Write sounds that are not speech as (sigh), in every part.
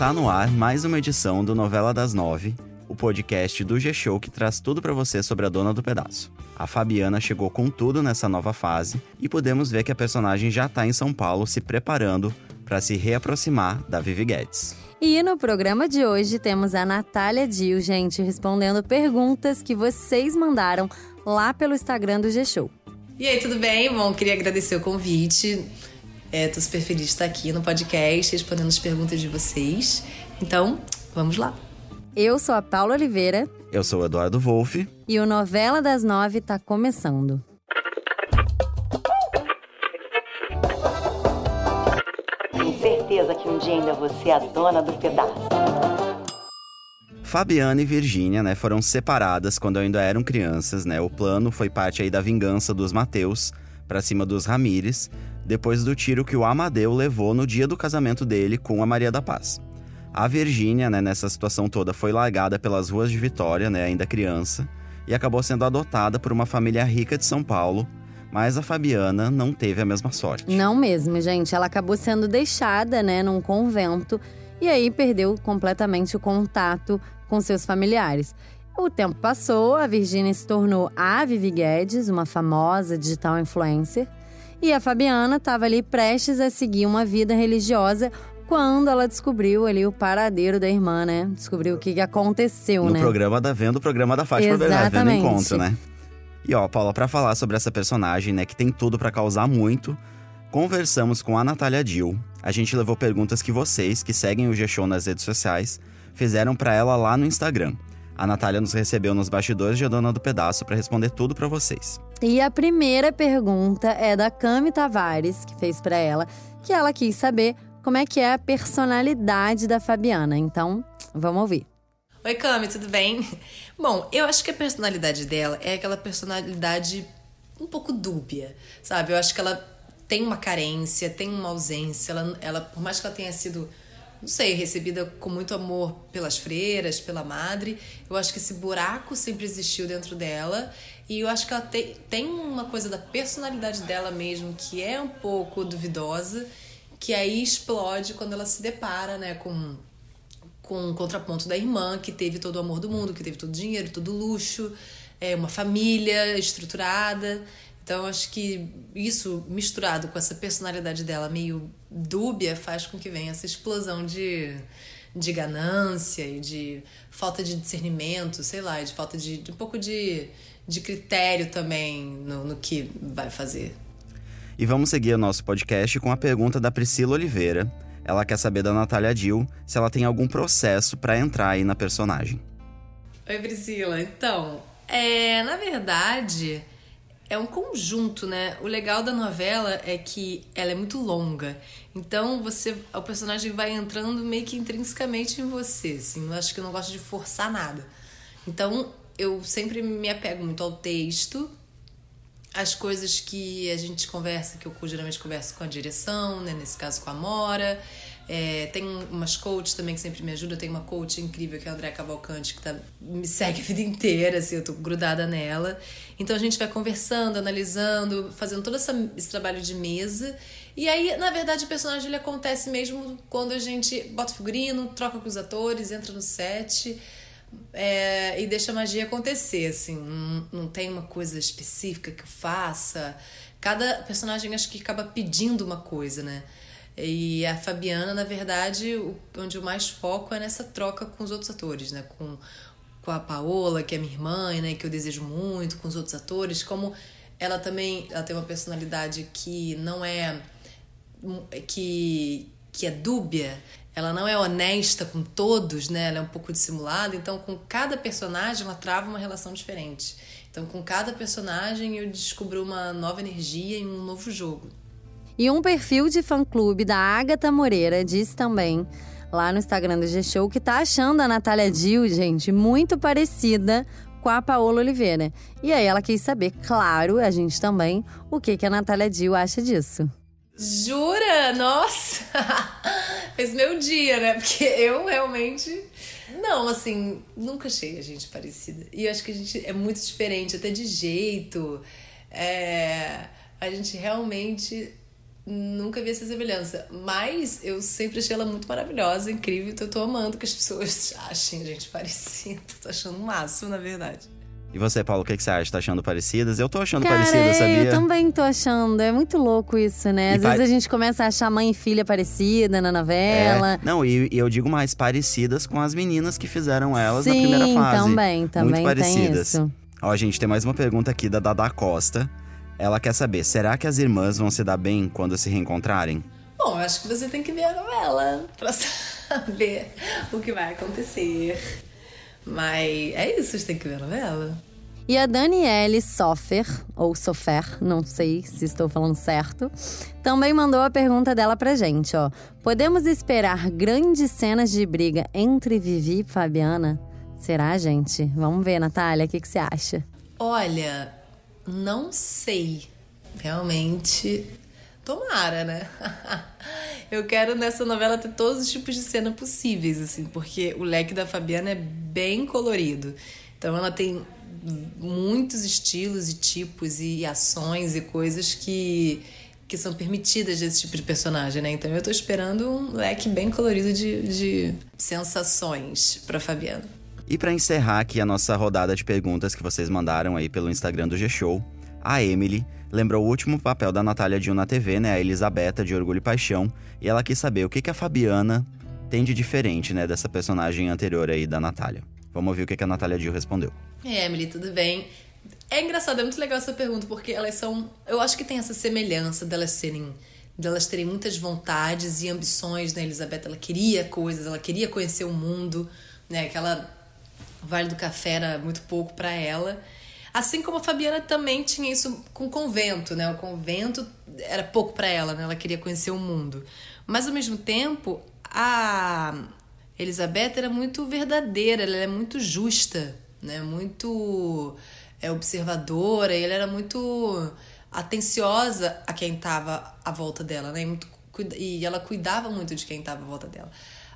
Tá no ar mais uma edição do Novela das Nove, o podcast do G-Show que traz tudo para você sobre a dona do pedaço. A Fabiana chegou com tudo nessa nova fase e podemos ver que a personagem já tá em São Paulo se preparando para se reaproximar da Vivi Guedes. E no programa de hoje temos a Natália Dil, gente, respondendo perguntas que vocês mandaram lá pelo Instagram do G-Show. E aí, tudo bem? Bom, queria agradecer o convite. É, tô super feliz de estar aqui no podcast, respondendo as perguntas de vocês. Então, vamos lá. Eu sou a Paula Oliveira. Eu sou o Eduardo Wolff. E o Novela das Nove tá começando. Tenho certeza que um dia ainda você é a dona do pedaço. Fabiana e Virgínia, né, foram separadas quando ainda eram crianças, né? O plano foi parte aí da vingança dos Mateus para cima dos Ramires, depois do tiro que o Amadeu levou no dia do casamento dele com a Maria da Paz. A Virgínia, né, nessa situação toda, foi largada pelas ruas de Vitória, né, ainda criança, e acabou sendo adotada por uma família rica de São Paulo, mas a Fabiana não teve a mesma sorte. Não mesmo, gente. Ela acabou sendo deixada, né, num convento e aí perdeu completamente o contato com seus familiares. O tempo passou, a Virgínia se tornou a Vivi Guedes, uma famosa digital influencer, e a Fabiana estava ali prestes a seguir uma vida religiosa quando ela descobriu ali o paradeiro da irmã, né? Descobriu o que, aconteceu, no né? No programa da Venda, o programa da Fátima Bernardo, Vendo Encontro, né? E ó, Paula, para falar sobre essa personagem, né, que tem tudo para causar muito, conversamos com a Natália Dil. A gente levou perguntas que vocês, que seguem o G-Show nas redes sociais, fizeram para ela lá no Instagram. A Natália nos recebeu nos bastidores de Dona do Pedaço para responder tudo para vocês. E a primeira pergunta é da Cami Tavares, que fez para ela, que ela quis saber como é que é a personalidade da Fabiana. Então, vamos ouvir. Oi, Cami, tudo bem? Bom, eu acho que a personalidade dela é aquela personalidade um pouco dúbia, sabe? Eu acho que ela tem uma carência, tem uma ausência. Ela, ela por mais que ela tenha sido não sei, recebida com muito amor pelas freiras, pela madre. Eu acho que esse buraco sempre existiu dentro dela. E eu acho que ela te, tem uma coisa da personalidade dela mesmo que é um pouco duvidosa, que aí explode quando ela se depara né, com, com o contraponto da irmã, que teve todo o amor do mundo, que teve todo o dinheiro, todo o luxo, é, uma família estruturada. Então, acho que isso, misturado com essa personalidade dela meio dúbia, faz com que venha essa explosão de, de ganância e de falta de discernimento, sei lá, de falta de, de um pouco de, de critério também no, no que vai fazer. E vamos seguir o nosso podcast com a pergunta da Priscila Oliveira. Ela quer saber da Natália Dill se ela tem algum processo para entrar aí na personagem. Oi, Priscila. Então, é, na verdade, é um conjunto, né? O legal da novela é que ela é muito longa. Então você, o personagem vai entrando meio que intrinsecamente em você, assim. Eu acho que eu não gosto de forçar nada. Então eu sempre me apego muito ao texto, as coisas que a gente conversa, que eu geralmente converso com a direção, né? Nesse caso com a Mora. É, tem umas coaches também que sempre me ajudam. Tem uma coach incrível que é a André Cavalcante, que tá, me segue a vida inteira, assim, eu tô grudada nela. Então a gente vai conversando, analisando, fazendo todo essa, esse trabalho de mesa. E aí, na verdade, o personagem ele acontece mesmo quando a gente bota figurino, troca com os atores, entra no set. É, e deixa a magia acontecer, assim, não, não tem uma coisa específica que eu faça. Cada personagem acho que acaba pedindo uma coisa, né? E a Fabiana, na verdade, onde eu mais foco é nessa troca com os outros atores, né? Com, com a Paola, que é minha irmã, né? Que eu desejo muito, com os outros atores. Como ela também ela tem uma personalidade que não é. que, que é dúbia. Ela não é honesta com todos, né? Ela é um pouco dissimulada. Então, com cada personagem, ela trava uma relação diferente. Então, com cada personagem, eu descubro uma nova energia e um novo jogo. E um perfil de fã-clube da Agatha Moreira diz também, lá no Instagram do G-Show, que tá achando a Natália Dill, gente, muito parecida com a Paola Oliveira. E aí ela quis saber, claro, a gente também, o que, que a Natália Dill acha disso. Jura? Nossa! (laughs) Fez meu dia, né? Porque eu realmente. Não, assim, nunca achei a gente parecida. E eu acho que a gente é muito diferente, até de jeito. É... A gente realmente nunca vi essa semelhança. Mas eu sempre achei ela muito maravilhosa, incrível. Então eu tô amando que as pessoas (laughs) achem gente parecida. Tô achando o máximo, na verdade. E você, Paulo, o que, que você acha? Tá achando parecidas? Eu tô achando Cara, parecidas, sabia? eu também tô achando. É muito louco isso, né? E Às pa- vezes a gente começa a achar mãe e filha parecida na novela. É, não, e, e eu digo mais, parecidas com as meninas que fizeram elas Sim, na primeira fase. também, também Muito tem parecidas. isso. Ó, gente, tem mais uma pergunta aqui da Dada Costa. Ela quer saber, será que as irmãs vão se dar bem quando se reencontrarem? Bom, eu acho que você tem que ver a novela pra (laughs) saber o que vai acontecer. Mas é isso, você tem que ver a novela. E a Daniele Sofer, ou Sofer, não sei se estou falando certo, também mandou a pergunta dela pra gente, ó. Podemos esperar grandes cenas de briga entre Vivi e Fabiana? Será, gente? Vamos ver, Natália, o que, que você acha? Olha, não sei. Realmente, tomara, né? (laughs) Eu quero nessa novela ter todos os tipos de cena possíveis, assim, porque o leque da Fabiana é bem colorido. Então ela tem muitos estilos e tipos e ações e coisas que que são permitidas desse tipo de personagem, né? Então eu tô esperando um leque bem colorido de, de sensações pra Fabiana. E pra encerrar aqui a nossa rodada de perguntas que vocês mandaram aí pelo Instagram do G-Show, a Emily lembrou o último papel da Natália Dill na TV, né? A Elisabetta de Orgulho e Paixão. E ela quis saber o que, que a Fabiana tem de diferente, né? Dessa personagem anterior aí da Natália. Vamos ouvir o que, que a Natália Dill respondeu. É, Emily, tudo bem? É engraçado, é muito legal essa pergunta, porque elas são. Eu acho que tem essa semelhança delas serem. delas terem muitas vontades e ambições, né? Elizabeth, ela queria coisas, ela queria conhecer o mundo, né? Aquela. O Vale do Café era muito pouco para ela. Assim como a Fabiana também tinha isso com o convento, né? O convento era pouco para ela, né? Ela queria conhecer o mundo. Mas ao mesmo tempo, a Elizabeth era muito verdadeira, ela é muito justa, né? Muito é, observadora, e ela era muito atenciosa a quem estava à volta dela, né? E, muito, e ela cuidava muito de quem estava à volta dela.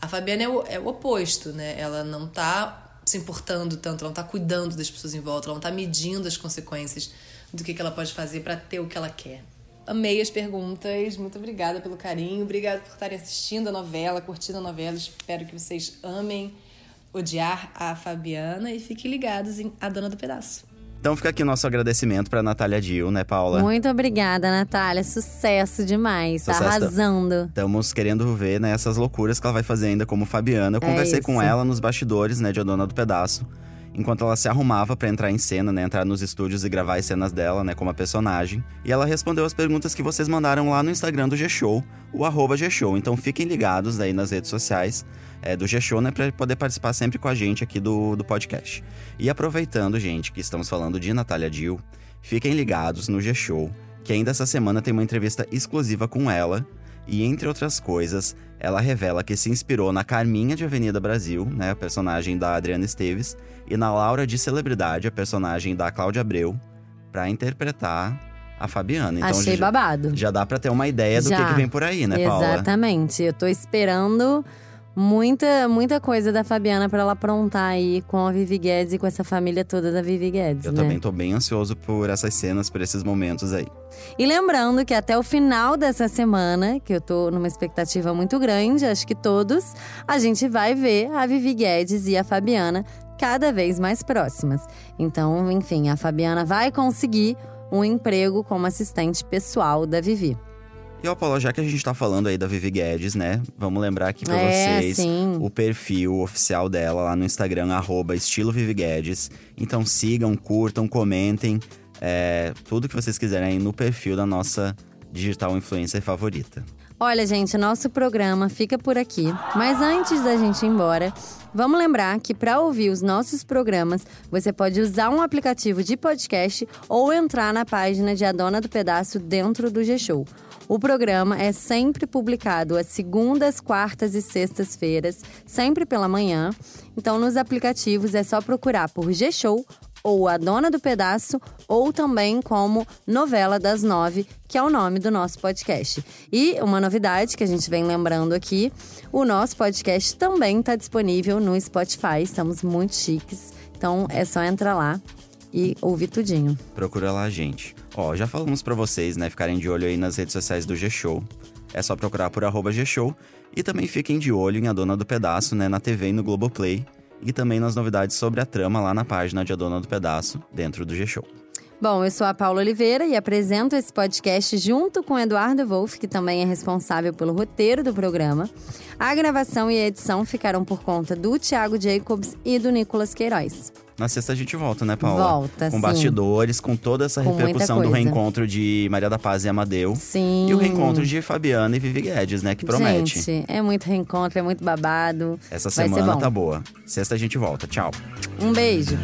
A Fabiana é o, é o oposto, né? Ela não tá se importando tanto, ela não tá cuidando das pessoas em volta, ela não tá medindo as consequências do que, que ela pode fazer para ter o que ela quer. Amei as perguntas, muito obrigada pelo carinho, obrigada por estarem assistindo a novela, curtindo a novela. Espero que vocês amem odiar a Fabiana e fiquem ligados em A Dona do Pedaço. Então fica aqui o nosso agradecimento pra Natália Dill, né, Paula? Muito obrigada, Natália. Sucesso demais. Tá Sucesso. arrasando. Estamos querendo ver né, essas loucuras que ela vai fazer ainda como Fabiana. Eu É conversei com ela nos bastidores, né, de A Dona do Pedaço. Enquanto ela se arrumava pra entrar em cena, né, entrar nos estúdios e gravar as cenas dela, né, como a personagem. E ela respondeu as perguntas que vocês mandaram lá no Instagram do G-Show, o arroba G-Show. Então fiquem ligados aí nas redes sociais é, do G-Show, né, pra poder participar sempre com a gente aqui do, do podcast. E aproveitando, gente, que estamos falando de Natália Dill, fiquem ligados no G-Show, que ainda essa semana tem uma entrevista exclusiva com ela. E entre outras coisas, ela revela que se inspirou na Carminha de Avenida Brasil, né, a personagem da Adriana Esteves, e na Laura de Celebridade, a personagem da Cláudia Abreu, pra interpretar a Fabiana. Então Achei já, babado. já dá pra ter uma ideia do que, que vem por aí, né, Paula? Exatamente. Eu tô esperando muita, muita coisa da Fabiana pra ela aprontar aí com a Vivi Guedes e com essa família toda da Vivi Guedes, Eu né? também tô bem ansioso por essas cenas, por esses momentos aí. E lembrando que até o final dessa semana, que eu tô numa expectativa muito grande, acho que todos, a gente vai ver a Vivi Guedes e a Fabiana cada vez mais próximas. Então, enfim, a Fabiana vai conseguir um emprego como assistente pessoal da Vivi. E ó, já que a gente tá falando aí da Vivi Guedes, né? Vamos lembrar aqui pra é, vocês sim. o perfil oficial dela lá no Instagram, arroba estilo Vivi Guedes. Então sigam, curtam, comentem é, tudo que vocês quiserem aí no perfil da nossa digital influencer favorita. Olha, gente, nosso programa fica por aqui. Mas antes da gente ir embora, vamos lembrar que para ouvir os nossos programas, você pode usar um aplicativo de podcast ou entrar na página de A Dona do Pedaço dentro do G-Show. O programa é sempre publicado às segundas, quartas e sextas-feiras, sempre pela manhã. Então, nos aplicativos é só procurar por G-Show ou A Dona do Pedaço, ou também como Novela das Nove, que é o nome do nosso podcast. E uma novidade que a gente vem lembrando aqui: o nosso podcast também está disponível no Spotify. Estamos muito chiques. Então é só entrar lá e ouvir tudinho. Procura lá, gente. Ó, já falamos pra vocês, né, ficarem de olho aí nas redes sociais do G-Show. É só procurar por arroba G-Show. E também fiquem de olho em A Dona do Pedaço, né, na TV e no Globoplay. E também nas novidades sobre a trama lá na página de A Dona do Pedaço, dentro do G-Show. Bom, eu sou a Paula Oliveira e apresento esse podcast junto com Eduardo Wolff, que também é responsável pelo roteiro do programa. A gravação e a edição ficaram por conta do Thiago Jacobs e do Nicolas Queiroz. Na sexta a gente volta, né, Paula? Volta, Com sim. bastidores, com toda essa Com repercussão do reencontro de Maria da Paz e Amadeu. Sim. E o reencontro de Fabiana e Vivi Guedes, né, que promete. Gente, é muito reencontro, é muito babado. Essa Vai semana tá boa. Sexta a gente volta. Tchau. Um beijo.